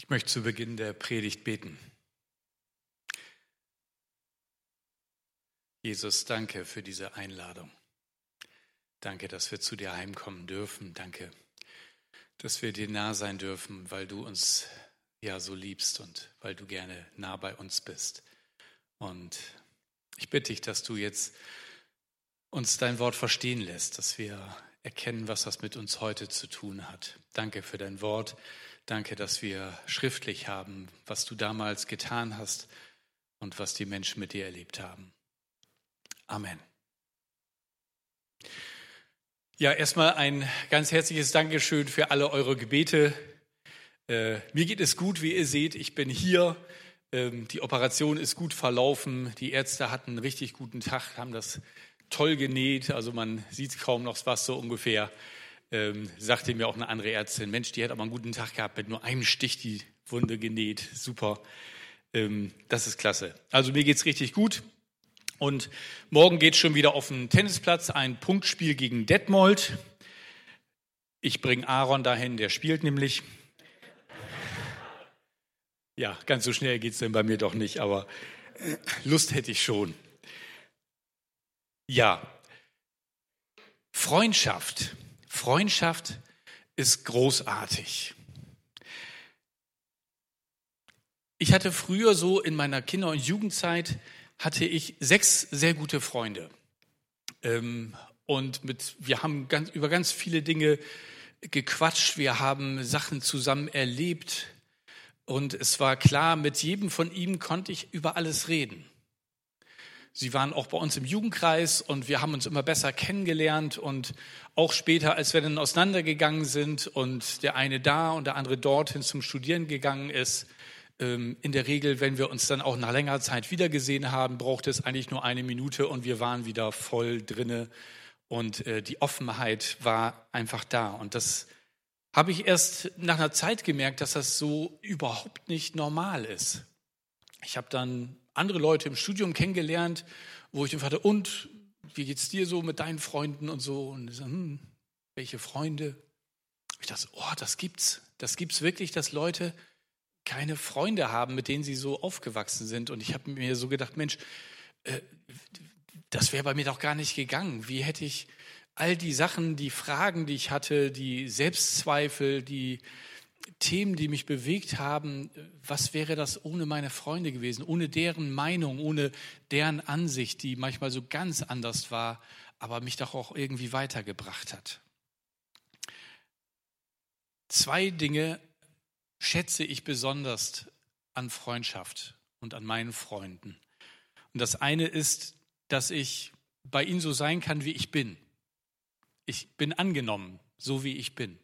Ich möchte zu Beginn der Predigt beten. Jesus, danke für diese Einladung. Danke, dass wir zu dir heimkommen dürfen. Danke, dass wir dir nah sein dürfen, weil du uns ja so liebst und weil du gerne nah bei uns bist. Und ich bitte dich, dass du jetzt uns dein Wort verstehen lässt, dass wir erkennen, was das mit uns heute zu tun hat. Danke für dein Wort. Danke, dass wir schriftlich haben, was du damals getan hast und was die Menschen mit dir erlebt haben. Amen. Ja, erstmal ein ganz herzliches Dankeschön für alle eure Gebete. Äh, mir geht es gut, wie ihr seht. Ich bin hier. Ähm, die Operation ist gut verlaufen. Die Ärzte hatten einen richtig guten Tag, haben das toll genäht. Also man sieht kaum noch was so ungefähr. Ähm, sagte mir auch eine andere Ärztin, Mensch, die hat aber einen guten Tag gehabt, mit nur einem Stich die Wunde genäht. Super. Ähm, das ist klasse. Also mir geht's richtig gut. Und morgen geht schon wieder auf den Tennisplatz, ein Punktspiel gegen Detmold. Ich bringe Aaron dahin, der spielt nämlich. Ja, ganz so schnell geht es denn bei mir doch nicht, aber Lust hätte ich schon. Ja, Freundschaft. Freundschaft ist großartig. Ich hatte früher so in meiner Kinder- und Jugendzeit hatte ich sechs sehr gute Freunde. Ähm, und mit, wir haben ganz, über ganz viele Dinge gequatscht, wir haben Sachen zusammen erlebt. Und es war klar, mit jedem von ihnen konnte ich über alles reden. Sie waren auch bei uns im Jugendkreis und wir haben uns immer besser kennengelernt und auch später, als wir dann auseinandergegangen sind und der eine da und der andere dorthin zum Studieren gegangen ist, ähm, in der Regel, wenn wir uns dann auch nach längerer Zeit wiedergesehen haben, brauchte es eigentlich nur eine Minute und wir waren wieder voll drinne und äh, die Offenheit war einfach da. Und das habe ich erst nach einer Zeit gemerkt, dass das so überhaupt nicht normal ist. Ich habe dann andere Leute im Studium kennengelernt, wo ich dann fragte, und wie geht's dir so mit deinen Freunden und so? Und so, hm, welche Freunde? Ich dachte, oh, das gibt's. Das gibt's wirklich, dass Leute keine Freunde haben, mit denen sie so aufgewachsen sind. Und ich habe mir so gedacht, Mensch, äh, das wäre bei mir doch gar nicht gegangen. Wie hätte ich all die Sachen, die Fragen, die ich hatte, die Selbstzweifel, die Themen, die mich bewegt haben, was wäre das ohne meine Freunde gewesen, ohne deren Meinung, ohne deren Ansicht, die manchmal so ganz anders war, aber mich doch auch irgendwie weitergebracht hat. Zwei Dinge schätze ich besonders an Freundschaft und an meinen Freunden. Und das eine ist, dass ich bei ihnen so sein kann, wie ich bin. Ich bin angenommen, so wie ich bin.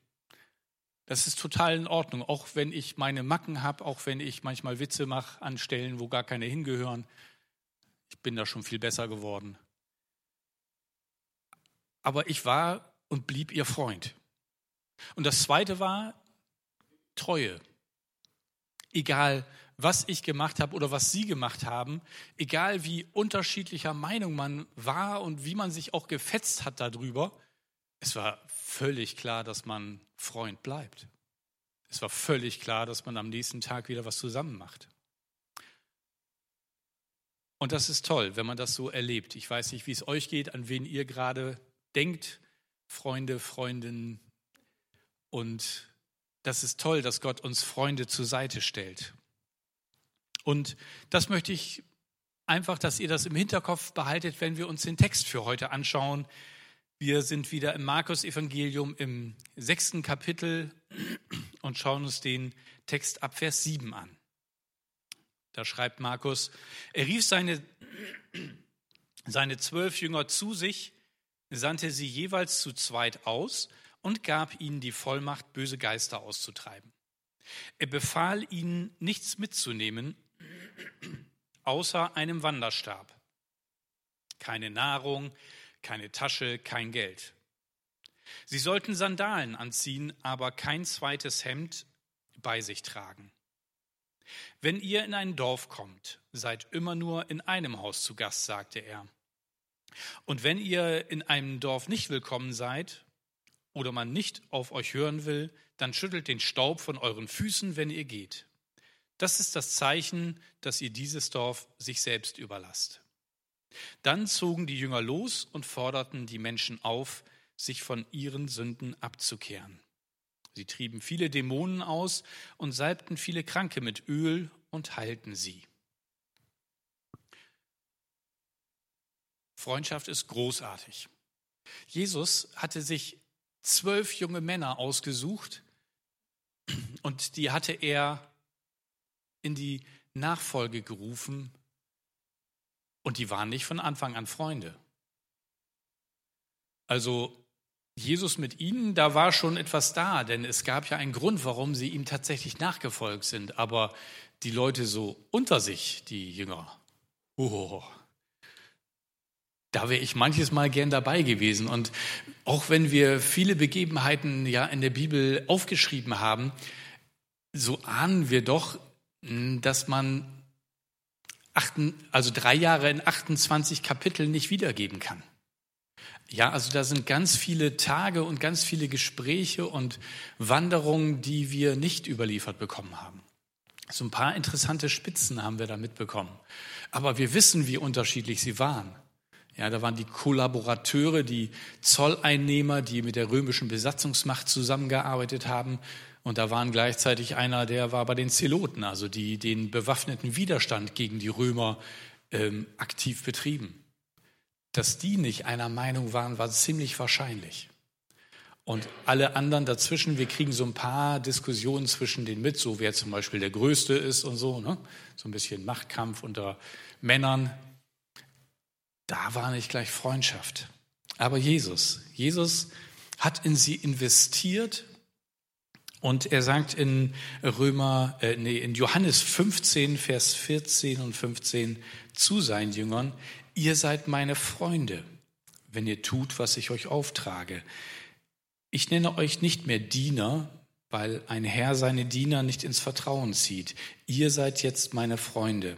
Das ist total in Ordnung, auch wenn ich meine Macken habe, auch wenn ich manchmal Witze mache an Stellen, wo gar keine hingehören. Ich bin da schon viel besser geworden. Aber ich war und blieb ihr Freund. Und das Zweite war, Treue. Egal, was ich gemacht habe oder was Sie gemacht haben, egal wie unterschiedlicher Meinung man war und wie man sich auch gefetzt hat darüber, es war völlig klar, dass man Freund bleibt. Es war völlig klar, dass man am nächsten Tag wieder was zusammen macht. Und das ist toll, wenn man das so erlebt. Ich weiß nicht, wie es euch geht, an wen ihr gerade denkt, Freunde, Freundinnen. Und das ist toll, dass Gott uns Freunde zur Seite stellt. Und das möchte ich einfach, dass ihr das im Hinterkopf behaltet, wenn wir uns den Text für heute anschauen. Wir sind wieder im Markus-Evangelium im sechsten Kapitel und schauen uns den Text ab Vers 7 an. Da schreibt Markus, er rief seine, seine zwölf Jünger zu sich, sandte sie jeweils zu zweit aus und gab ihnen die Vollmacht, böse Geister auszutreiben. Er befahl ihnen, nichts mitzunehmen, außer einem Wanderstab. Keine Nahrung, keine Tasche, kein Geld. Sie sollten Sandalen anziehen, aber kein zweites Hemd bei sich tragen. Wenn ihr in ein Dorf kommt, seid immer nur in einem Haus zu Gast, sagte er. Und wenn ihr in einem Dorf nicht willkommen seid, oder man nicht auf euch hören will, dann schüttelt den Staub von euren Füßen, wenn ihr geht. Das ist das Zeichen, dass ihr dieses Dorf sich selbst überlasst. Dann zogen die Jünger los und forderten die Menschen auf, sich von ihren Sünden abzukehren. Sie trieben viele Dämonen aus und salbten viele Kranke mit Öl und heilten sie. Freundschaft ist großartig. Jesus hatte sich zwölf junge Männer ausgesucht und die hatte er in die Nachfolge gerufen und die waren nicht von Anfang an Freunde. Also Jesus mit ihnen, da war schon etwas da, denn es gab ja einen Grund, warum sie ihm tatsächlich nachgefolgt sind. Aber die Leute so unter sich, die Jünger, oh, da wäre ich manches Mal gern dabei gewesen. Und auch wenn wir viele Begebenheiten ja in der Bibel aufgeschrieben haben, so ahnen wir doch, hm, dass man also drei Jahre in 28 Kapiteln nicht wiedergeben kann. Ja, also da sind ganz viele Tage und ganz viele Gespräche und Wanderungen, die wir nicht überliefert bekommen haben. So ein paar interessante Spitzen haben wir da mitbekommen. Aber wir wissen, wie unterschiedlich sie waren. Ja, da waren die Kollaborateure, die Zolleinnehmer, die mit der römischen Besatzungsmacht zusammengearbeitet haben. Und da waren gleichzeitig einer, der war bei den Zeloten, also die den bewaffneten Widerstand gegen die Römer ähm, aktiv betrieben. Dass die nicht einer Meinung waren, war ziemlich wahrscheinlich. Und alle anderen dazwischen, wir kriegen so ein paar Diskussionen zwischen denen mit, so wer zum Beispiel der Größte ist und so, ne? so ein bisschen Machtkampf unter Männern. Da war nicht gleich Freundschaft. Aber Jesus, Jesus hat in sie investiert und er sagt in Römer, äh, nee, in Johannes 15, Vers 14 und 15 zu seinen Jüngern, ihr seid meine Freunde, wenn ihr tut, was ich euch auftrage. Ich nenne euch nicht mehr Diener, weil ein Herr seine Diener nicht ins Vertrauen zieht. Ihr seid jetzt meine Freunde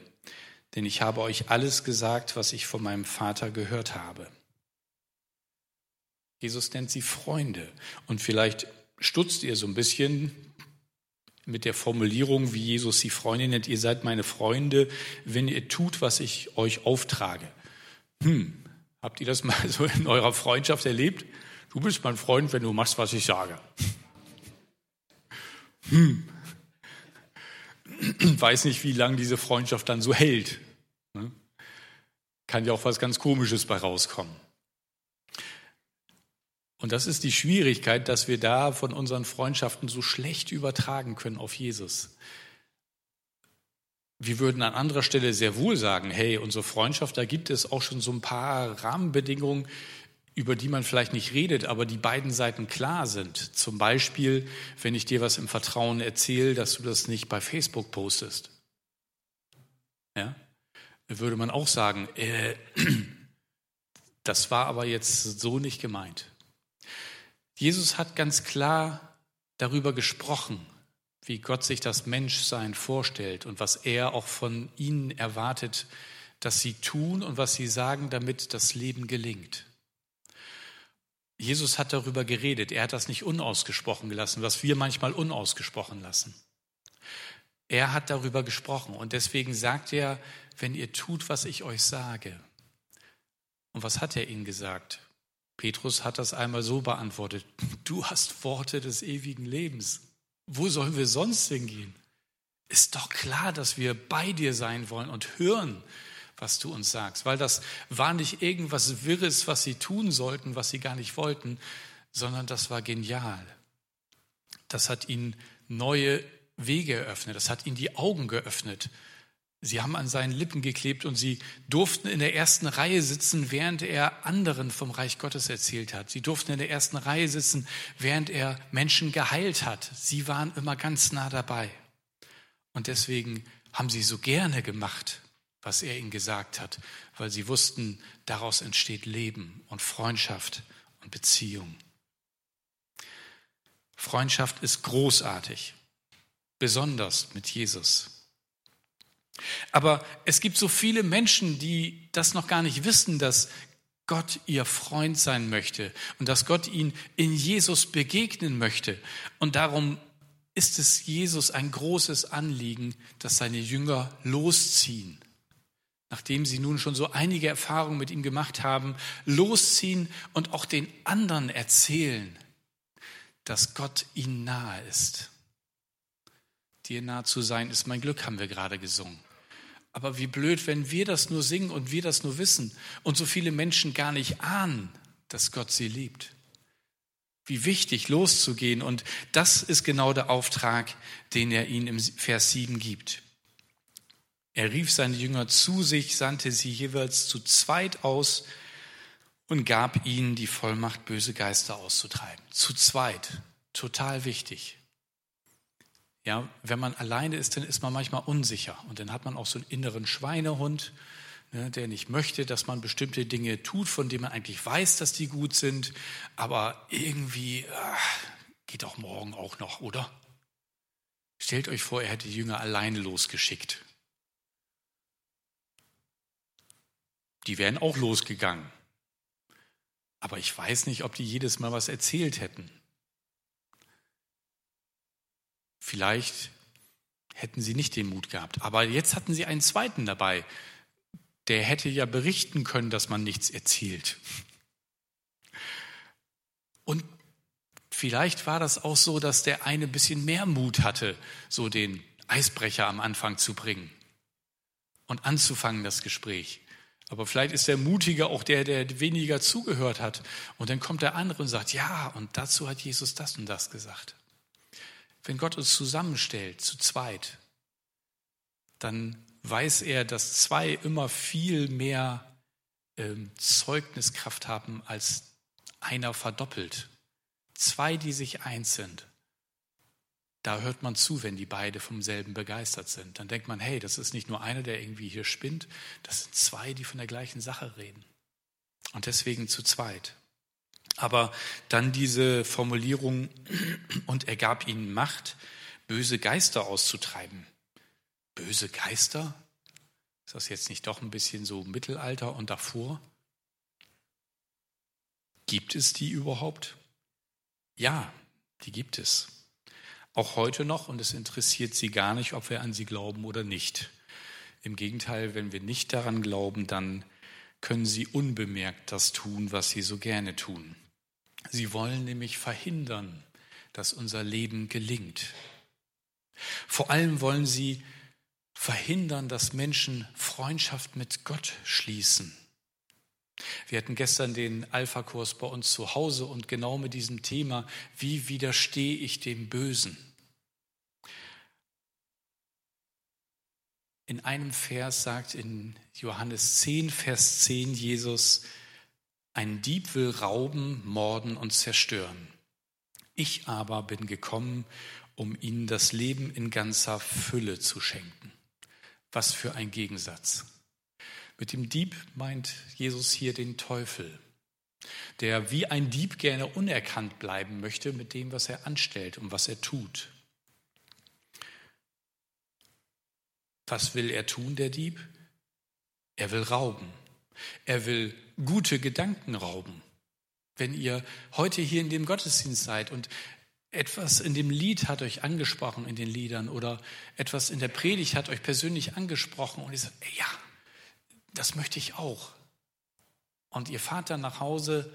denn ich habe euch alles gesagt, was ich von meinem Vater gehört habe. Jesus nennt sie Freunde. Und vielleicht stutzt ihr so ein bisschen mit der Formulierung, wie Jesus sie Freunde nennt. Ihr seid meine Freunde, wenn ihr tut, was ich euch auftrage. Hm, habt ihr das mal so in eurer Freundschaft erlebt? Du bist mein Freund, wenn du machst, was ich sage. Hm, weiß nicht, wie lange diese Freundschaft dann so hält. Ne? Kann ja auch was ganz Komisches bei rauskommen. Und das ist die Schwierigkeit, dass wir da von unseren Freundschaften so schlecht übertragen können auf Jesus. Wir würden an anderer Stelle sehr wohl sagen, hey, unsere Freundschaft, da gibt es auch schon so ein paar Rahmenbedingungen, über die man vielleicht nicht redet, aber die beiden Seiten klar sind. Zum Beispiel, wenn ich dir was im Vertrauen erzähle, dass du das nicht bei Facebook postest. Ja? würde man auch sagen, äh, das war aber jetzt so nicht gemeint. Jesus hat ganz klar darüber gesprochen, wie Gott sich das Menschsein vorstellt und was er auch von ihnen erwartet, dass sie tun und was sie sagen, damit das Leben gelingt. Jesus hat darüber geredet. Er hat das nicht unausgesprochen gelassen, was wir manchmal unausgesprochen lassen. Er hat darüber gesprochen und deswegen sagt er, wenn ihr tut, was ich euch sage. Und was hat er ihnen gesagt? Petrus hat das einmal so beantwortet, du hast Worte des ewigen Lebens. Wo sollen wir sonst hingehen? Ist doch klar, dass wir bei dir sein wollen und hören, was du uns sagst, weil das war nicht irgendwas Wirres, was sie tun sollten, was sie gar nicht wollten, sondern das war genial. Das hat ihnen neue Wege eröffnet, das hat ihnen die Augen geöffnet. Sie haben an seinen Lippen geklebt und sie durften in der ersten Reihe sitzen, während er anderen vom Reich Gottes erzählt hat. Sie durften in der ersten Reihe sitzen, während er Menschen geheilt hat. Sie waren immer ganz nah dabei. Und deswegen haben sie so gerne gemacht, was er ihnen gesagt hat, weil sie wussten, daraus entsteht Leben und Freundschaft und Beziehung. Freundschaft ist großartig besonders mit Jesus. Aber es gibt so viele Menschen, die das noch gar nicht wissen, dass Gott ihr Freund sein möchte und dass Gott ihnen in Jesus begegnen möchte. Und darum ist es Jesus ein großes Anliegen, dass seine Jünger losziehen. Nachdem sie nun schon so einige Erfahrungen mit ihm gemacht haben, losziehen und auch den anderen erzählen, dass Gott ihnen nahe ist. Dir nahe zu sein ist mein Glück, haben wir gerade gesungen. Aber wie blöd, wenn wir das nur singen und wir das nur wissen und so viele Menschen gar nicht ahnen, dass Gott sie liebt. Wie wichtig, loszugehen. Und das ist genau der Auftrag, den er ihnen im Vers 7 gibt. Er rief seine Jünger zu sich, sandte sie jeweils zu zweit aus und gab ihnen die Vollmacht, böse Geister auszutreiben. Zu zweit. Total wichtig. Ja, wenn man alleine ist, dann ist man manchmal unsicher und dann hat man auch so einen inneren Schweinehund, ne, der nicht möchte, dass man bestimmte Dinge tut, von denen man eigentlich weiß, dass die gut sind, aber irgendwie ach, geht auch morgen auch noch, oder? Stellt euch vor, er hätte die Jünger alleine losgeschickt. Die wären auch losgegangen. Aber ich weiß nicht, ob die jedes Mal was erzählt hätten. Vielleicht hätten sie nicht den Mut gehabt. Aber jetzt hatten sie einen zweiten dabei. Der hätte ja berichten können, dass man nichts erzielt. Und vielleicht war das auch so, dass der eine ein bisschen mehr Mut hatte, so den Eisbrecher am Anfang zu bringen und anzufangen das Gespräch. Aber vielleicht ist der Mutige auch der, der weniger zugehört hat. Und dann kommt der andere und sagt, ja, und dazu hat Jesus das und das gesagt. Wenn Gott uns zusammenstellt, zu zweit, dann weiß er, dass zwei immer viel mehr ähm, Zeugniskraft haben als einer verdoppelt. Zwei, die sich eins sind. Da hört man zu, wenn die beide vom selben begeistert sind. Dann denkt man, hey, das ist nicht nur einer, der irgendwie hier spinnt, das sind zwei, die von der gleichen Sache reden. Und deswegen zu zweit. Aber dann diese Formulierung, und er gab ihnen Macht, böse Geister auszutreiben. Böse Geister? Ist das jetzt nicht doch ein bisschen so Mittelalter und davor? Gibt es die überhaupt? Ja, die gibt es. Auch heute noch und es interessiert sie gar nicht, ob wir an sie glauben oder nicht. Im Gegenteil, wenn wir nicht daran glauben, dann können sie unbemerkt das tun, was sie so gerne tun. Sie wollen nämlich verhindern, dass unser Leben gelingt. Vor allem wollen sie verhindern, dass Menschen Freundschaft mit Gott schließen. Wir hatten gestern den Alpha-Kurs bei uns zu Hause und genau mit diesem Thema, wie widerstehe ich dem Bösen? In einem Vers sagt in Johannes 10, Vers 10 Jesus, ein Dieb will rauben, morden und zerstören. Ich aber bin gekommen, um ihnen das Leben in ganzer Fülle zu schenken. Was für ein Gegensatz. Mit dem Dieb meint Jesus hier den Teufel, der wie ein Dieb gerne unerkannt bleiben möchte mit dem, was er anstellt und was er tut. Was will er tun, der Dieb? Er will rauben. Er will gute Gedanken rauben. Wenn ihr heute hier in dem Gottesdienst seid und etwas in dem Lied hat euch angesprochen, in den Liedern, oder etwas in der Predigt hat euch persönlich angesprochen und ihr sagt, ja, das möchte ich auch. Und ihr fahrt dann nach Hause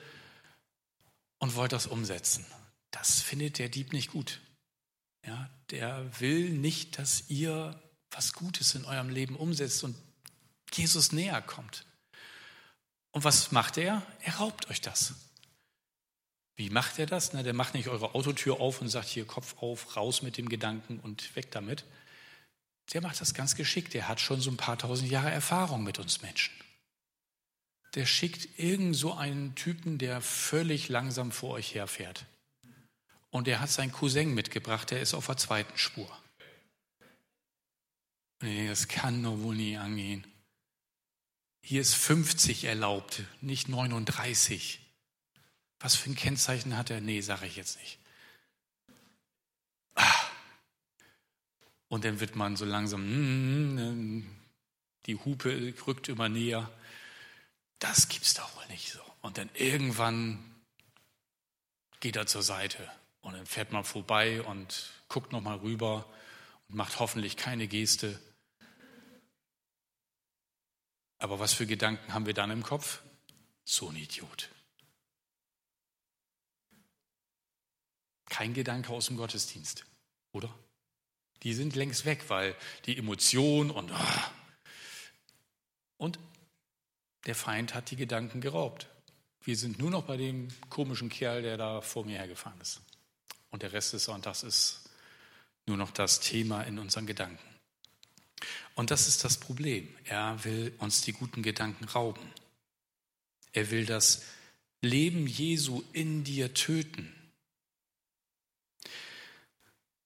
und wollt das umsetzen. Das findet der Dieb nicht gut. Ja, der will nicht, dass ihr was Gutes in eurem Leben umsetzt und Jesus näher kommt. Und was macht er? Er raubt euch das. Wie macht er das? Na, der macht nicht eure Autotür auf und sagt hier Kopf auf, raus mit dem Gedanken und weg damit. Der macht das ganz geschickt. Der hat schon so ein paar tausend Jahre Erfahrung mit uns Menschen. Der schickt irgend so einen Typen, der völlig langsam vor euch herfährt. Und der hat seinen Cousin mitgebracht, der ist auf der zweiten Spur. Und ich denke, das kann doch wohl nie angehen. Hier ist 50 erlaubt, nicht 39. Was für ein Kennzeichen hat er? Nee, sage ich jetzt nicht. Ah. Und dann wird man so langsam, mm, mm, mm, die Hupe rückt immer näher. das gibt's doch wohl nicht so. Und dann irgendwann geht er zur Seite und dann fährt man vorbei und guckt noch mal rüber und macht hoffentlich keine Geste. Aber was für Gedanken haben wir dann im Kopf? So ein Idiot. Kein Gedanke aus dem Gottesdienst, oder? Die sind längst weg, weil die Emotion und oh, und der Feind hat die Gedanken geraubt. Wir sind nur noch bei dem komischen Kerl, der da vor mir hergefahren ist. Und der Rest des Sonntags ist nur noch das Thema in unseren Gedanken. Und das ist das Problem. Er will uns die guten Gedanken rauben. Er will das Leben Jesu in dir töten.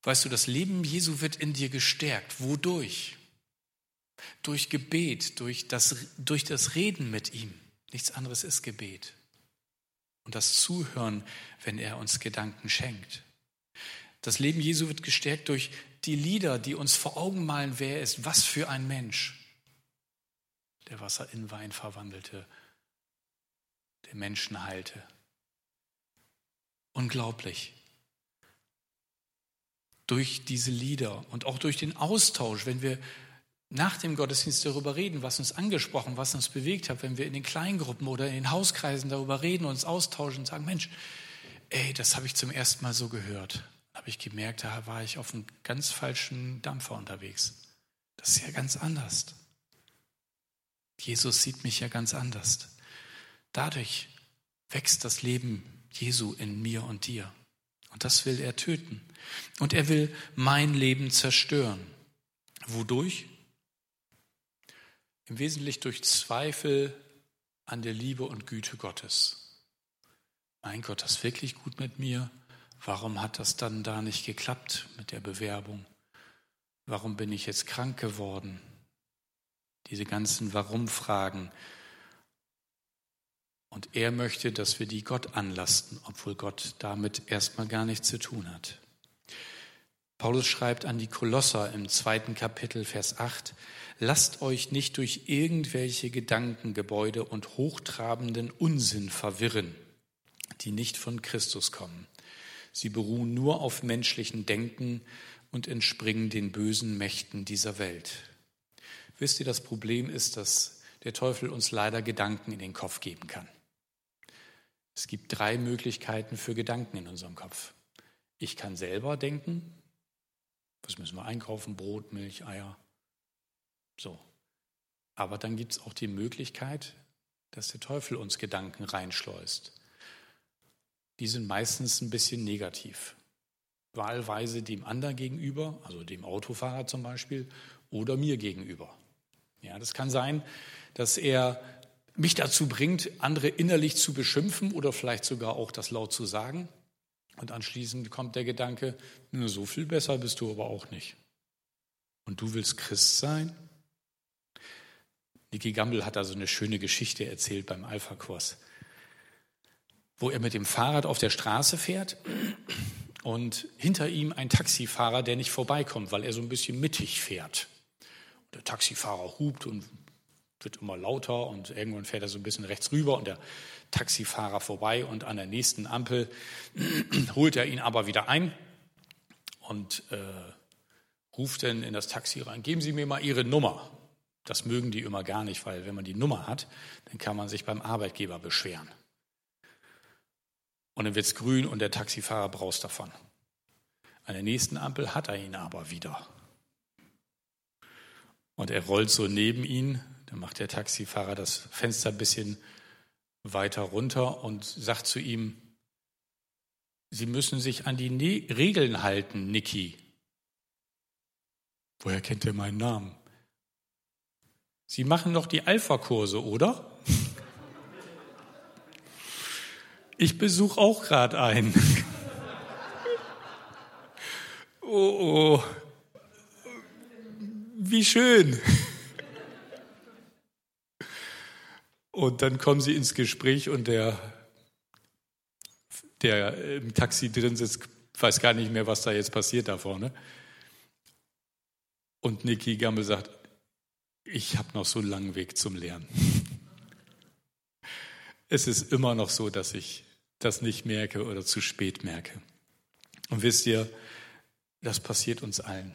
Weißt du, das Leben Jesu wird in dir gestärkt. Wodurch? Durch Gebet, durch das, durch das Reden mit ihm. Nichts anderes ist Gebet. Und das Zuhören, wenn er uns Gedanken schenkt. Das Leben Jesu wird gestärkt durch die Lieder, die uns vor Augen malen, wer er ist, was für ein Mensch, der Wasser in Wein verwandelte, der Menschen heilte. Unglaublich. Durch diese Lieder und auch durch den Austausch, wenn wir nach dem Gottesdienst darüber reden, was uns angesprochen, was uns bewegt hat, wenn wir in den Kleingruppen oder in den Hauskreisen darüber reden, uns austauschen und sagen, Mensch, ey, das habe ich zum ersten Mal so gehört habe ich gemerkt, da war ich auf einem ganz falschen Dampfer unterwegs. Das ist ja ganz anders. Jesus sieht mich ja ganz anders. Dadurch wächst das Leben Jesu in mir und dir. Und das will er töten. Und er will mein Leben zerstören. Wodurch? Im Wesentlichen durch Zweifel an der Liebe und Güte Gottes. Mein Gott, das ist wirklich gut mit mir. Warum hat das dann da nicht geklappt mit der Bewerbung? Warum bin ich jetzt krank geworden? Diese ganzen Warum-Fragen. Und er möchte, dass wir die Gott anlasten, obwohl Gott damit erstmal gar nichts zu tun hat. Paulus schreibt an die Kolosser im zweiten Kapitel, Vers 8, Lasst euch nicht durch irgendwelche Gedankengebäude und hochtrabenden Unsinn verwirren, die nicht von Christus kommen. Sie beruhen nur auf menschlichen Denken und entspringen den bösen Mächten dieser Welt. Wisst ihr, das Problem ist, dass der Teufel uns leider Gedanken in den Kopf geben kann. Es gibt drei Möglichkeiten für Gedanken in unserem Kopf. Ich kann selber denken, was müssen wir einkaufen, Brot, Milch, Eier. So. Aber dann gibt es auch die Möglichkeit, dass der Teufel uns Gedanken reinschleust die sind meistens ein bisschen negativ. Wahlweise dem anderen gegenüber, also dem Autofahrer zum Beispiel, oder mir gegenüber. Ja, das kann sein, dass er mich dazu bringt, andere innerlich zu beschimpfen oder vielleicht sogar auch das laut zu sagen. Und anschließend kommt der Gedanke, so viel besser bist du aber auch nicht. Und du willst Christ sein? Niki Gamble hat da so eine schöne Geschichte erzählt beim Alpha-Kurs wo er mit dem Fahrrad auf der Straße fährt und hinter ihm ein Taxifahrer, der nicht vorbeikommt, weil er so ein bisschen mittig fährt. Der Taxifahrer hupt und wird immer lauter und irgendwann fährt er so ein bisschen rechts rüber und der Taxifahrer vorbei und an der nächsten Ampel holt er ihn aber wieder ein und äh, ruft dann in das Taxi rein, geben Sie mir mal Ihre Nummer. Das mögen die immer gar nicht, weil wenn man die Nummer hat, dann kann man sich beim Arbeitgeber beschweren. Und dann wird es grün und der Taxifahrer braust davon. An der nächsten Ampel hat er ihn aber wieder. Und er rollt so neben ihn, dann macht der Taxifahrer das Fenster ein bisschen weiter runter und sagt zu ihm, Sie müssen sich an die ne Regeln halten, Niki. Woher kennt er meinen Namen? Sie machen doch die Alpha-Kurse, oder? Ich besuche auch gerade einen. oh, oh. Wie schön. Und dann kommen sie ins Gespräch und der, der im Taxi drin sitzt, weiß gar nicht mehr, was da jetzt passiert da vorne. Und Niki Gammel sagt, ich habe noch so einen langen Weg zum Lernen. es ist immer noch so, dass ich das nicht merke oder zu spät merke. Und wisst ihr, das passiert uns allen.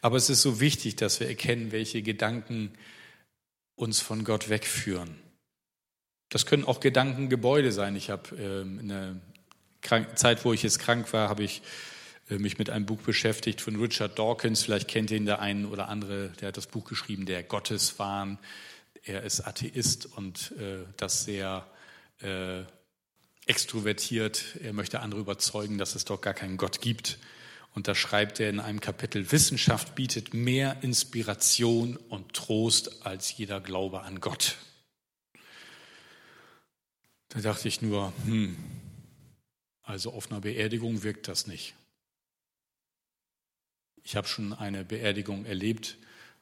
Aber es ist so wichtig, dass wir erkennen, welche Gedanken uns von Gott wegführen. Das können auch Gedankengebäude sein. Ich habe ähm, in der Zeit, wo ich jetzt krank war, habe ich äh, mich mit einem Buch beschäftigt von Richard Dawkins. Vielleicht kennt ihn der ein oder andere. Der hat das Buch geschrieben, der Gotteswahn. Er ist Atheist und äh, das sehr äh, extrovertiert. Er möchte andere überzeugen, dass es doch gar keinen Gott gibt. Und da schreibt er in einem Kapitel, Wissenschaft bietet mehr Inspiration und Trost als jeder Glaube an Gott. Da dachte ich nur, hm, also auf einer Beerdigung wirkt das nicht. Ich habe schon eine Beerdigung erlebt,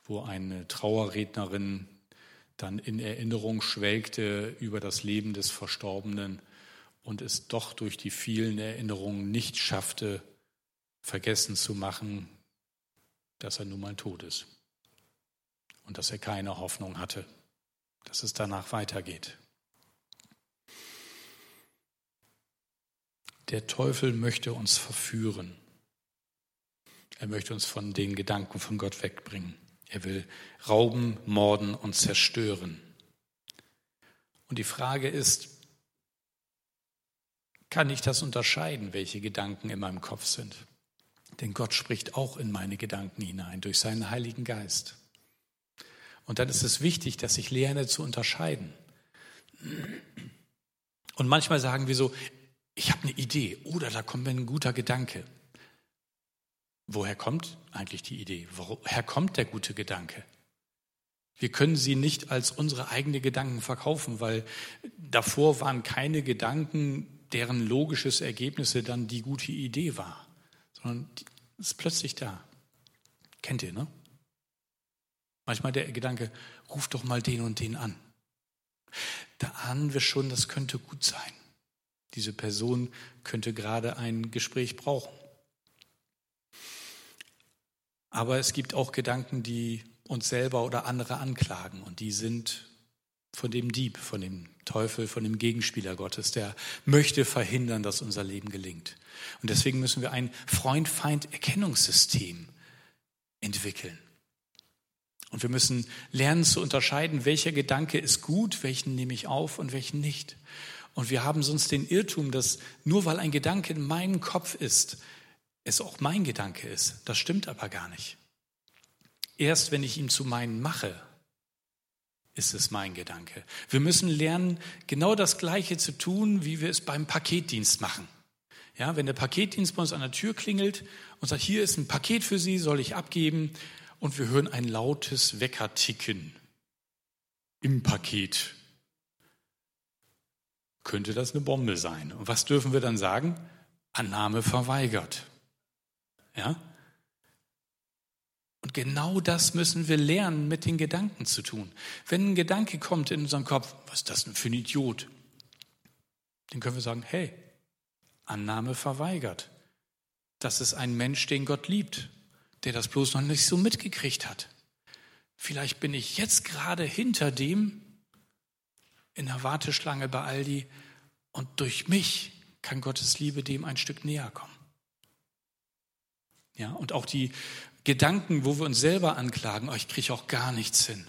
wo eine Trauerrednerin dann in Erinnerung schwelgte über das Leben des Verstorbenen und es doch durch die vielen Erinnerungen nicht schaffte, vergessen zu machen, dass er nun mal tot ist und dass er keine Hoffnung hatte, dass es danach weitergeht. Der Teufel möchte uns verführen. Er möchte uns von den Gedanken von Gott wegbringen. Er will rauben, morden und zerstören. Und die Frage ist, kann ich das unterscheiden, welche Gedanken in meinem Kopf sind? Denn Gott spricht auch in meine Gedanken hinein durch seinen Heiligen Geist. Und dann ist es wichtig, dass ich lerne zu unterscheiden. Und manchmal sagen wir so, ich habe eine Idee oder da kommt mir ein guter Gedanke. Woher kommt eigentlich die Idee? Woher kommt der gute Gedanke? Wir können sie nicht als unsere eigenen Gedanken verkaufen, weil davor waren keine Gedanken, deren logisches Ergebnis dann die gute Idee war sondern ist plötzlich da. Kennt ihr, ne? Manchmal der Gedanke, ruf doch mal den und den an. Da ahnen wir schon, das könnte gut sein. Diese Person könnte gerade ein Gespräch brauchen. Aber es gibt auch Gedanken, die uns selber oder andere anklagen und die sind von dem Dieb, von dem Teufel, von dem Gegenspieler Gottes, der möchte verhindern, dass unser Leben gelingt. Und deswegen müssen wir ein Freund-Feind-Erkennungssystem entwickeln. Und wir müssen lernen zu unterscheiden, welcher Gedanke ist gut, welchen nehme ich auf und welchen nicht. Und wir haben sonst den Irrtum, dass nur weil ein Gedanke in meinem Kopf ist, es auch mein Gedanke ist. Das stimmt aber gar nicht. Erst wenn ich ihn zu meinen mache, ist es mein Gedanke. Wir müssen lernen, genau das Gleiche zu tun, wie wir es beim Paketdienst machen. Ja, wenn der Paketdienst bei uns an der Tür klingelt und sagt, hier ist ein Paket für Sie, soll ich abgeben, und wir hören ein lautes Weckerticken im Paket, könnte das eine Bombe sein. Und was dürfen wir dann sagen? Annahme verweigert. Ja? Und genau das müssen wir lernen, mit den Gedanken zu tun. Wenn ein Gedanke kommt in unseren Kopf, was ist das denn für ein Idiot? Dann können wir sagen, hey, Annahme verweigert. Das ist ein Mensch, den Gott liebt, der das bloß noch nicht so mitgekriegt hat. Vielleicht bin ich jetzt gerade hinter dem in der Warteschlange bei Aldi und durch mich kann Gottes Liebe dem ein Stück näher kommen. Ja, und auch die Gedanken, wo wir uns selber anklagen, oh, ich kriege auch gar nichts hin.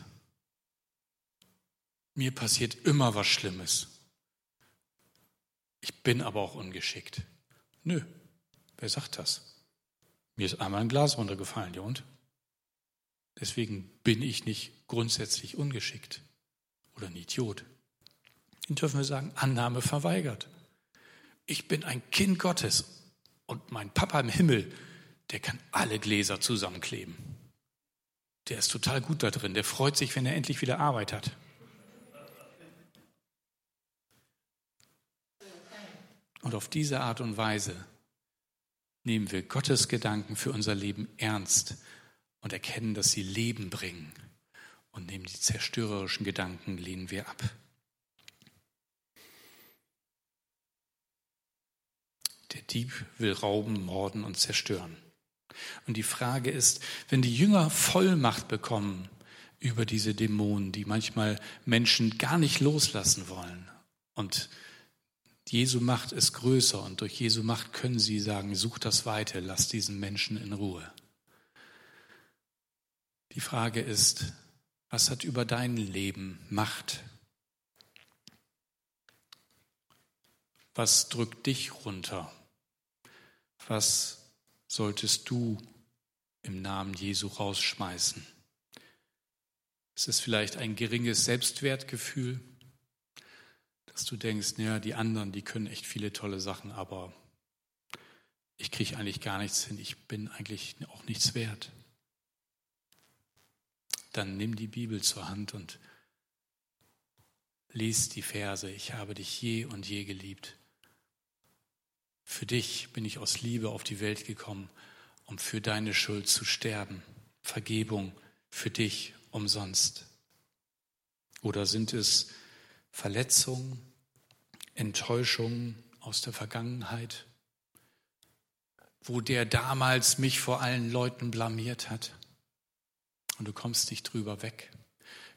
Mir passiert immer was Schlimmes. Ich bin aber auch ungeschickt. Nö, wer sagt das? Mir ist einmal ein Glas runtergefallen, ja und? Deswegen bin ich nicht grundsätzlich ungeschickt oder ein Idiot. Dann dürfen wir sagen, Annahme verweigert. Ich bin ein Kind Gottes und mein Papa im Himmel der kann alle Gläser zusammenkleben. Der ist total gut da drin. Der freut sich, wenn er endlich wieder Arbeit hat. Und auf diese Art und Weise nehmen wir Gottes Gedanken für unser Leben ernst und erkennen, dass sie Leben bringen. Und nehmen die zerstörerischen Gedanken, lehnen wir ab. Der Dieb will rauben, morden und zerstören. Und die Frage ist, wenn die Jünger Vollmacht bekommen über diese Dämonen, die manchmal Menschen gar nicht loslassen wollen. Und Jesu Macht ist größer und durch Jesu Macht können sie sagen, such das Weite, lass diesen Menschen in Ruhe. Die Frage ist, was hat über dein Leben Macht? Was drückt dich runter? Was solltest du im Namen Jesu rausschmeißen? Es ist vielleicht ein geringes Selbstwertgefühl, dass du denkst, naja, die anderen, die können echt viele tolle Sachen, aber ich kriege eigentlich gar nichts hin, ich bin eigentlich auch nichts wert. Dann nimm die Bibel zur Hand und lies die Verse, ich habe dich je und je geliebt. Für dich bin ich aus Liebe auf die Welt gekommen, um für deine Schuld zu sterben. Vergebung für dich umsonst. Oder sind es Verletzungen, Enttäuschungen aus der Vergangenheit, wo der damals mich vor allen Leuten blamiert hat und du kommst nicht drüber weg?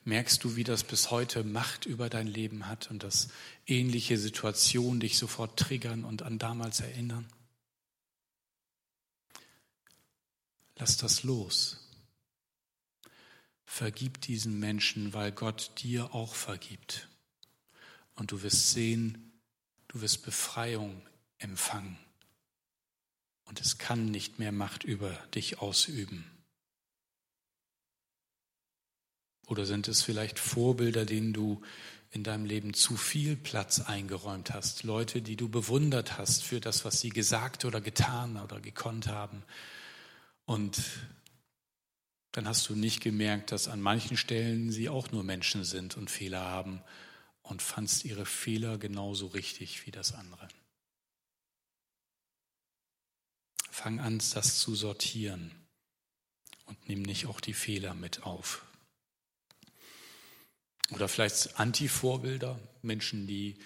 Merkst du, wie das bis heute Macht über dein Leben hat und dass ähnliche Situationen dich sofort triggern und an damals erinnern? Lass das los. Vergib diesen Menschen, weil Gott dir auch vergibt. Und du wirst sehen, du wirst Befreiung empfangen. Und es kann nicht mehr Macht über dich ausüben. Oder sind es vielleicht Vorbilder, denen du in deinem Leben zu viel Platz eingeräumt hast? Leute, die du bewundert hast für das, was sie gesagt oder getan oder gekonnt haben. Und dann hast du nicht gemerkt, dass an manchen Stellen sie auch nur Menschen sind und Fehler haben und fandst ihre Fehler genauso richtig wie das andere. Fang an, das zu sortieren und nimm nicht auch die Fehler mit auf. Oder vielleicht Anti-Vorbilder, Menschen, die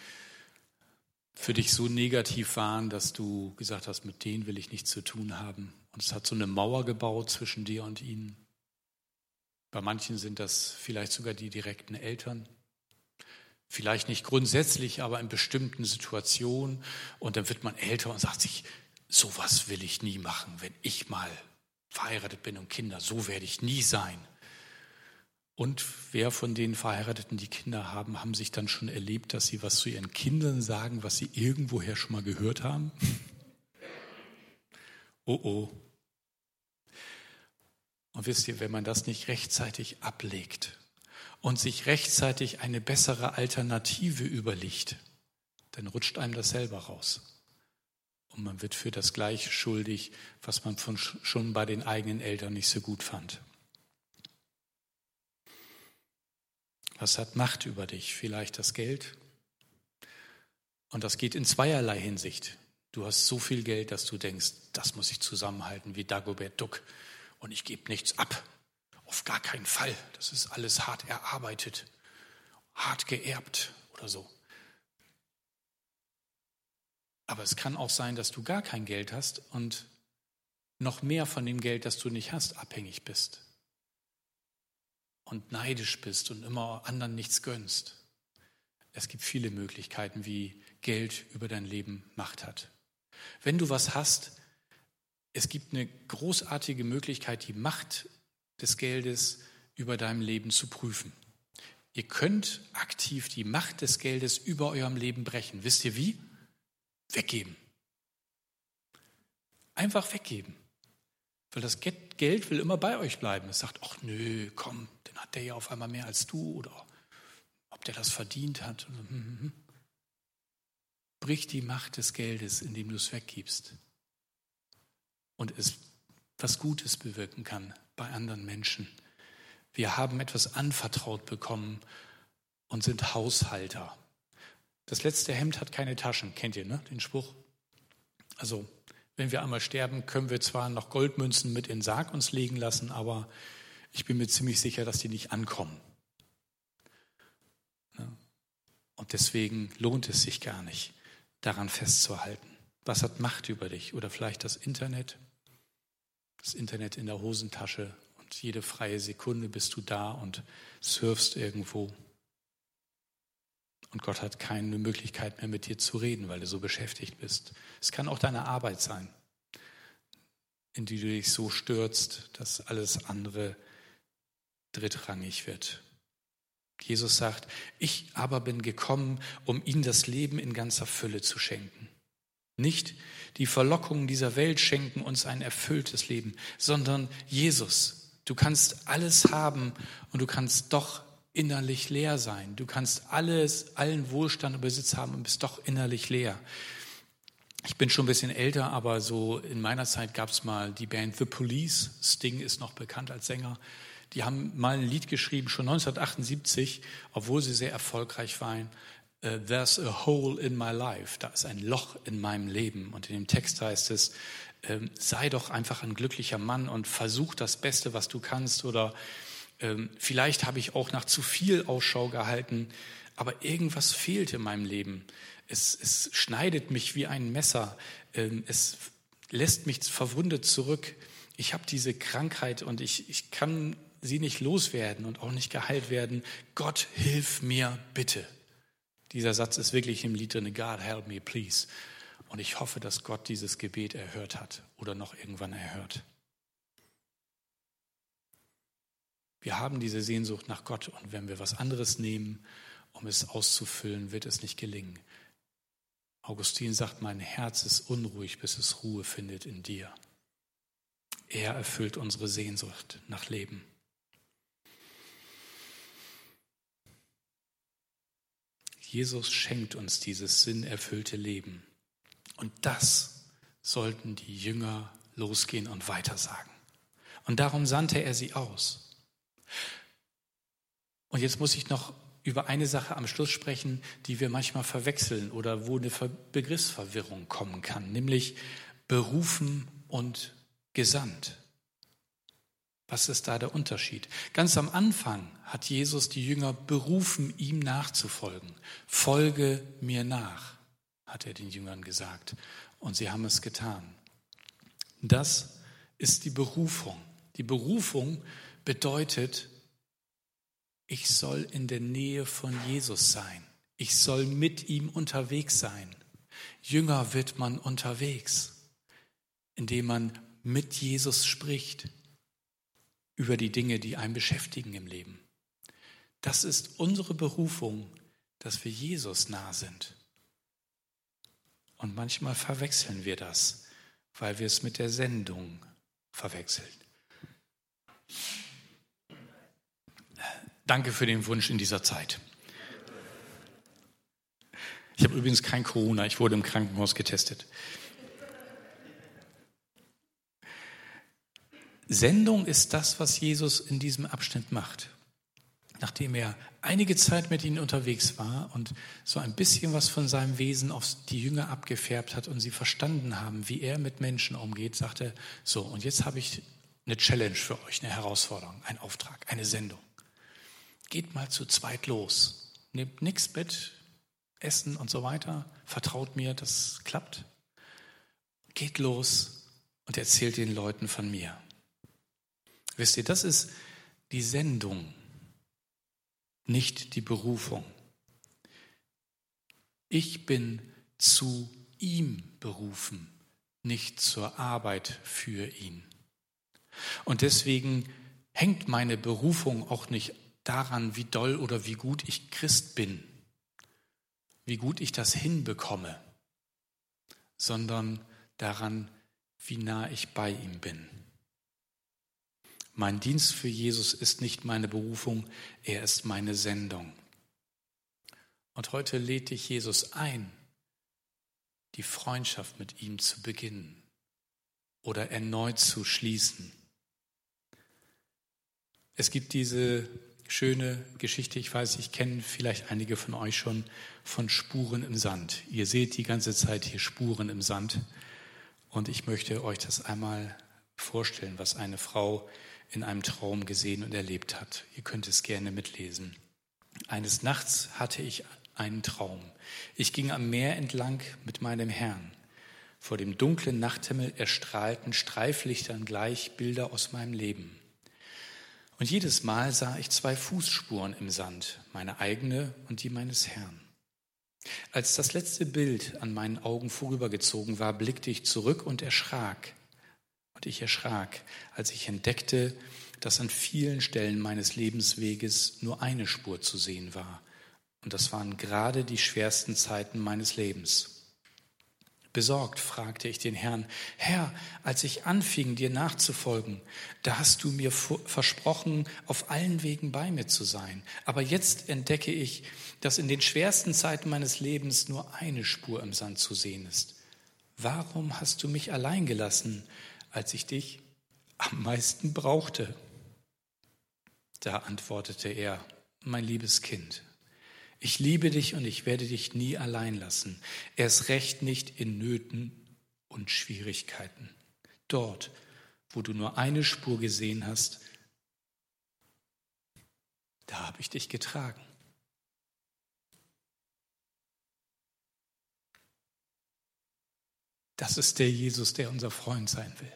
für dich so negativ waren, dass du gesagt hast, mit denen will ich nichts zu tun haben. Und es hat so eine Mauer gebaut zwischen dir und ihnen. Bei manchen sind das vielleicht sogar die direkten Eltern. Vielleicht nicht grundsätzlich, aber in bestimmten Situationen. Und dann wird man älter und sagt sich, sowas will ich nie machen, wenn ich mal verheiratet bin und Kinder, so werde ich nie sein. Und wer von den Verheirateten, die Kinder haben, haben sich dann schon erlebt, dass sie was zu ihren Kindern sagen, was sie irgendwoher schon mal gehört haben? Oh oh. Und wisst ihr, wenn man das nicht rechtzeitig ablegt und sich rechtzeitig eine bessere Alternative überlegt, dann rutscht einem das selber raus. Und man wird für das Gleiche schuldig, was man von, schon bei den eigenen Eltern nicht so gut fand. Was hat Macht über dich? Vielleicht das Geld? Und das geht in zweierlei Hinsicht. Du hast so viel Geld, dass du denkst, das muss ich zusammenhalten wie Dagobert Duck und ich gebe nichts ab. Auf gar keinen Fall. Das ist alles hart erarbeitet, hart geerbt oder so. Aber es kann auch sein, dass du gar kein Geld hast und noch mehr von dem Geld, das du nicht hast, abhängig bist und neidisch bist und immer anderen nichts gönnst. Es gibt viele Möglichkeiten, wie Geld über dein Leben Macht hat. Wenn du was hast, es gibt eine großartige Möglichkeit, die Macht des Geldes über deinem Leben zu prüfen. Ihr könnt aktiv die Macht des Geldes über eurem Leben brechen. Wisst ihr wie? Weggeben. Einfach weggeben. Weil das Geld will immer bei euch bleiben. Es sagt, ach nö, komm, hat der ja auf einmal mehr als du oder ob der das verdient hat. Hm, hm, hm. Brich die Macht des Geldes, indem du es weggibst und es was Gutes bewirken kann bei anderen Menschen. Wir haben etwas anvertraut bekommen und sind Haushalter. Das letzte Hemd hat keine Taschen, kennt ihr, ne? Den Spruch. Also, wenn wir einmal sterben, können wir zwar noch Goldmünzen mit in den Sarg uns legen lassen, aber ich bin mir ziemlich sicher, dass die nicht ankommen. Und deswegen lohnt es sich gar nicht, daran festzuhalten. Was hat Macht über dich? Oder vielleicht das Internet? Das Internet in der Hosentasche und jede freie Sekunde bist du da und surfst irgendwo. Und Gott hat keine Möglichkeit mehr mit dir zu reden, weil du so beschäftigt bist. Es kann auch deine Arbeit sein, in die du dich so stürzt, dass alles andere drittrangig wird. Jesus sagt, ich aber bin gekommen, um ihnen das Leben in ganzer Fülle zu schenken. Nicht die Verlockungen dieser Welt schenken uns ein erfülltes Leben, sondern Jesus. Du kannst alles haben und du kannst doch innerlich leer sein. Du kannst alles, allen Wohlstand und Besitz haben und bist doch innerlich leer. Ich bin schon ein bisschen älter, aber so in meiner Zeit gab es mal die Band The Police. Sting ist noch bekannt als Sänger. Die haben mal ein Lied geschrieben, schon 1978, obwohl sie sehr erfolgreich waren. Uh, There's a hole in my life. Da ist ein Loch in meinem Leben. Und in dem Text heißt es, ähm, sei doch einfach ein glücklicher Mann und versuch das Beste, was du kannst. Oder vielleicht habe ich auch nach zu viel Ausschau gehalten, aber irgendwas fehlt in meinem Leben. Es, es schneidet mich wie ein Messer. Ähm, es lässt mich verwundet zurück. Ich habe diese Krankheit und ich, ich kann sie nicht loswerden und auch nicht geheilt werden. Gott, hilf mir bitte. Dieser Satz ist wirklich im Lied drin, God help me please. Und ich hoffe, dass Gott dieses Gebet erhört hat oder noch irgendwann erhört. Wir haben diese Sehnsucht nach Gott und wenn wir was anderes nehmen, um es auszufüllen, wird es nicht gelingen. Augustin sagt, mein Herz ist unruhig, bis es Ruhe findet in dir. Er erfüllt unsere Sehnsucht nach Leben. Jesus schenkt uns dieses sinnerfüllte Leben. Und das sollten die Jünger losgehen und weitersagen. Und darum sandte er sie aus. Und jetzt muss ich noch über eine Sache am Schluss sprechen, die wir manchmal verwechseln oder wo eine Begriffsverwirrung kommen kann, nämlich berufen und gesandt. Was ist da der Unterschied? Ganz am Anfang hat Jesus die Jünger berufen, ihm nachzufolgen. Folge mir nach, hat er den Jüngern gesagt. Und sie haben es getan. Das ist die Berufung. Die Berufung bedeutet, ich soll in der Nähe von Jesus sein. Ich soll mit ihm unterwegs sein. Jünger wird man unterwegs, indem man mit Jesus spricht über die Dinge, die einen beschäftigen im Leben. Das ist unsere Berufung, dass wir Jesus nah sind. Und manchmal verwechseln wir das, weil wir es mit der Sendung verwechseln. Danke für den Wunsch in dieser Zeit. Ich habe übrigens kein Corona, ich wurde im Krankenhaus getestet. Sendung ist das, was Jesus in diesem Abschnitt macht. Nachdem er einige Zeit mit ihnen unterwegs war und so ein bisschen was von seinem Wesen auf die Jünger abgefärbt hat und sie verstanden haben, wie er mit Menschen umgeht, sagte er, so, und jetzt habe ich eine Challenge für euch, eine Herausforderung, einen Auftrag, eine Sendung. Geht mal zu zweit los. Nehmt nichts mit, Essen und so weiter. Vertraut mir, das klappt. Geht los und erzählt den Leuten von mir. Wisst ihr, das ist die Sendung, nicht die Berufung. Ich bin zu ihm berufen, nicht zur Arbeit für ihn. Und deswegen hängt meine Berufung auch nicht daran, wie doll oder wie gut ich Christ bin, wie gut ich das hinbekomme, sondern daran, wie nah ich bei ihm bin. Mein Dienst für Jesus ist nicht meine Berufung, er ist meine Sendung. Und heute lädt dich Jesus ein, die Freundschaft mit ihm zu beginnen oder erneut zu schließen. Es gibt diese schöne Geschichte, ich weiß, ich kenne vielleicht einige von euch schon, von Spuren im Sand. Ihr seht die ganze Zeit hier Spuren im Sand. Und ich möchte euch das einmal vorstellen, was eine Frau in einem Traum gesehen und erlebt hat. Ihr könnt es gerne mitlesen. Eines Nachts hatte ich einen Traum. Ich ging am Meer entlang mit meinem Herrn. Vor dem dunklen Nachthimmel erstrahlten Streiflichtern gleich Bilder aus meinem Leben. Und jedes Mal sah ich zwei Fußspuren im Sand, meine eigene und die meines Herrn. Als das letzte Bild an meinen Augen vorübergezogen war, blickte ich zurück und erschrak. Und ich erschrak, als ich entdeckte, dass an vielen Stellen meines Lebensweges nur eine Spur zu sehen war. Und das waren gerade die schwersten Zeiten meines Lebens. Besorgt fragte ich den Herrn, Herr, als ich anfing, dir nachzufolgen, da hast du mir versprochen, auf allen Wegen bei mir zu sein. Aber jetzt entdecke ich, dass in den schwersten Zeiten meines Lebens nur eine Spur im Sand zu sehen ist. Warum hast du mich allein gelassen, als ich dich am meisten brauchte? Da antwortete er, mein liebes Kind, ich liebe dich und ich werde dich nie allein lassen. Erst recht nicht in Nöten und Schwierigkeiten. Dort, wo du nur eine Spur gesehen hast, da habe ich dich getragen. Das ist der Jesus, der unser Freund sein will.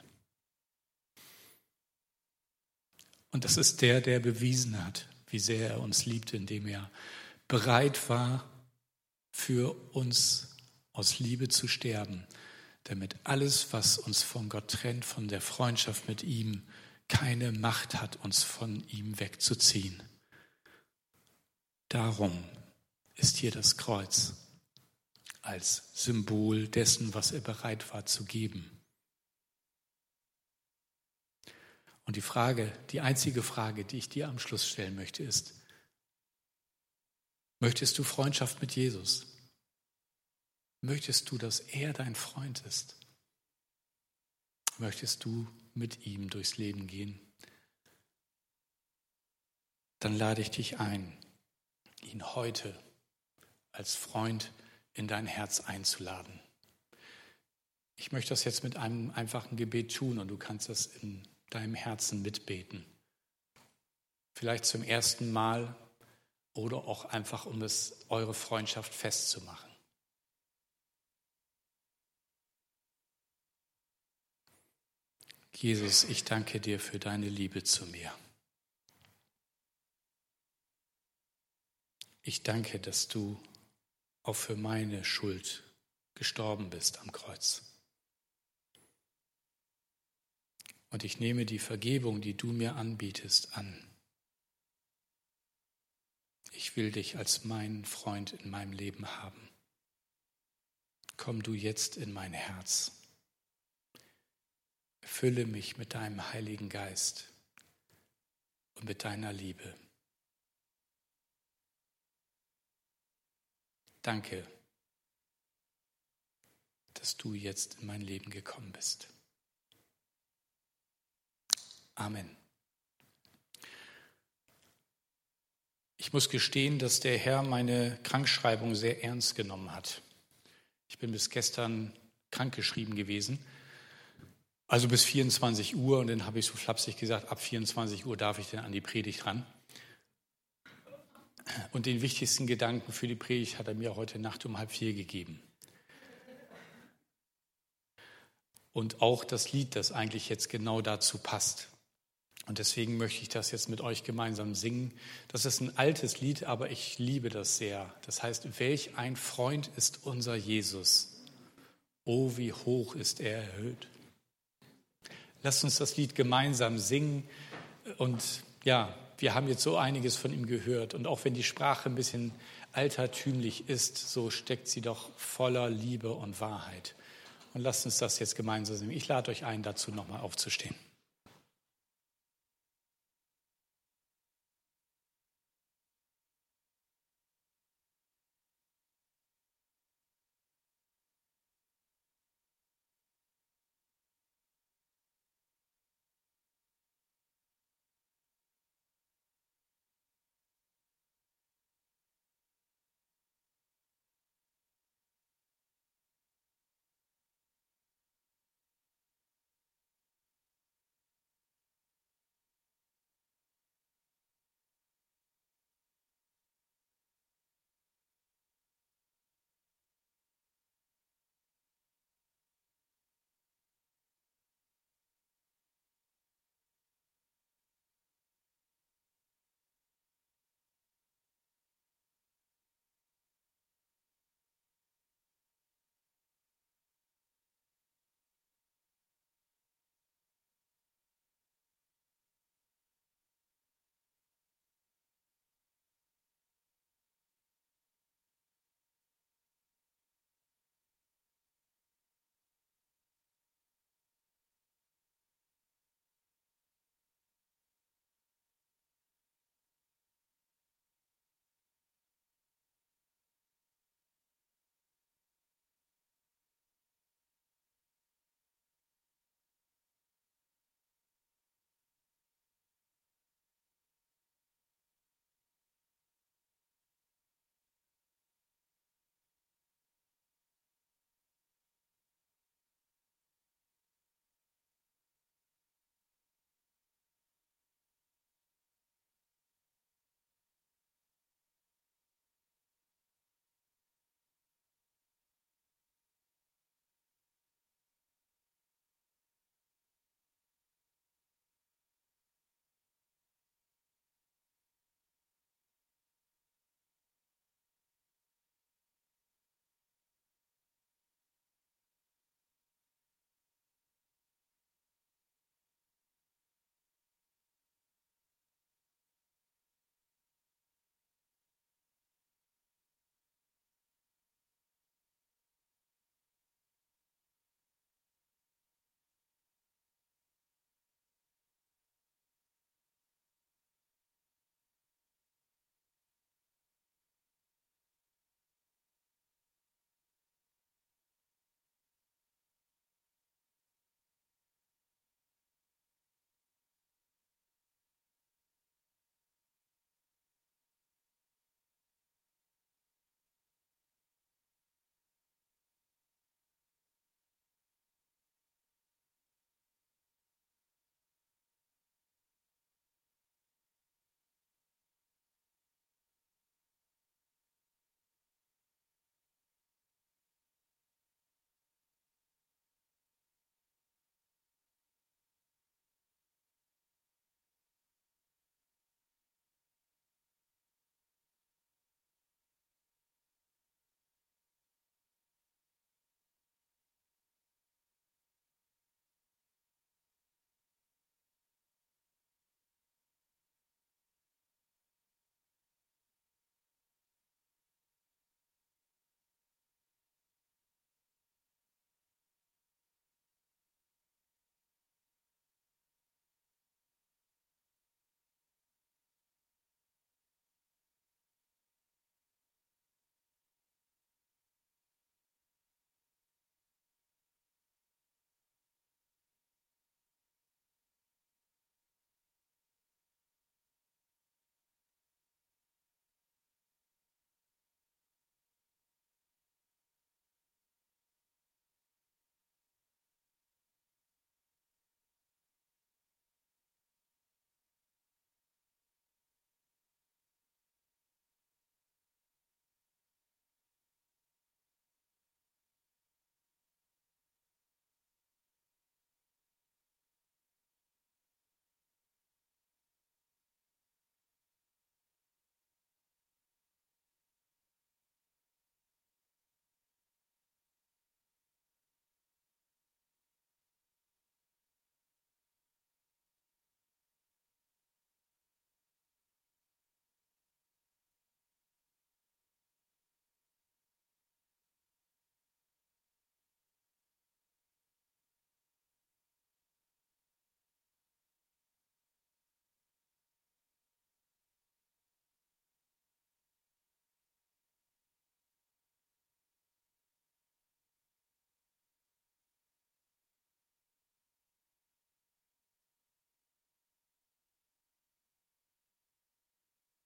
Und das ist der, der bewiesen hat, wie sehr er uns liebt, indem er bereit war, für uns aus Liebe zu sterben, damit alles, was uns von Gott trennt, von der Freundschaft mit ihm, keine Macht hat, uns von ihm wegzuziehen. Darum ist hier das Kreuz als Symbol dessen, was er bereit war zu geben. Und die Frage, die einzige Frage, die ich dir am Schluss stellen möchte, ist, Möchtest du Freundschaft mit Jesus? Möchtest du, dass er dein Freund ist? Möchtest du mit ihm durchs Leben gehen? Dann lade ich dich ein, ihn heute als Freund in dein Herz einzuladen. Ich möchte das jetzt mit einem einfachen Gebet tun und du kannst das in deinem Herzen mitbeten. Vielleicht zum ersten Mal oder auch einfach, um es eure Freundschaft festzumachen. Jesus, ich danke dir für deine Liebe zu mir. Ich danke, dass du auch für meine Schuld gestorben bist am Kreuz. Und ich nehme die Vergebung, die du mir anbietest, an. Ich will dich als meinen Freund in meinem Leben haben. Komm du jetzt in mein Herz. Erfülle mich mit deinem Heiligen Geist und mit deiner Liebe. Danke, dass du jetzt in mein Leben gekommen bist. Amen. Ich muss gestehen, dass der Herr meine Krankschreibung sehr ernst genommen hat. Ich bin bis gestern krankgeschrieben gewesen, also bis 24 Uhr und dann habe ich so flapsig gesagt, ab 24 Uhr darf ich dann an die Predigt ran. Und den wichtigsten Gedanken für die Predigt hat er mir heute Nacht um halb vier gegeben. Und auch das Lied, das eigentlich jetzt genau dazu passt. Und deswegen möchte ich das jetzt mit euch gemeinsam singen. Das ist ein altes Lied, aber ich liebe das sehr. Das heißt, welch ein Freund ist unser Jesus. Oh, wie hoch ist er erhöht. Lasst uns das Lied gemeinsam singen. Und ja, wir haben jetzt so einiges von ihm gehört. Und auch wenn die Sprache ein bisschen altertümlich ist, so steckt sie doch voller Liebe und Wahrheit. Und lasst uns das jetzt gemeinsam singen. Ich lade euch ein, dazu nochmal aufzustehen.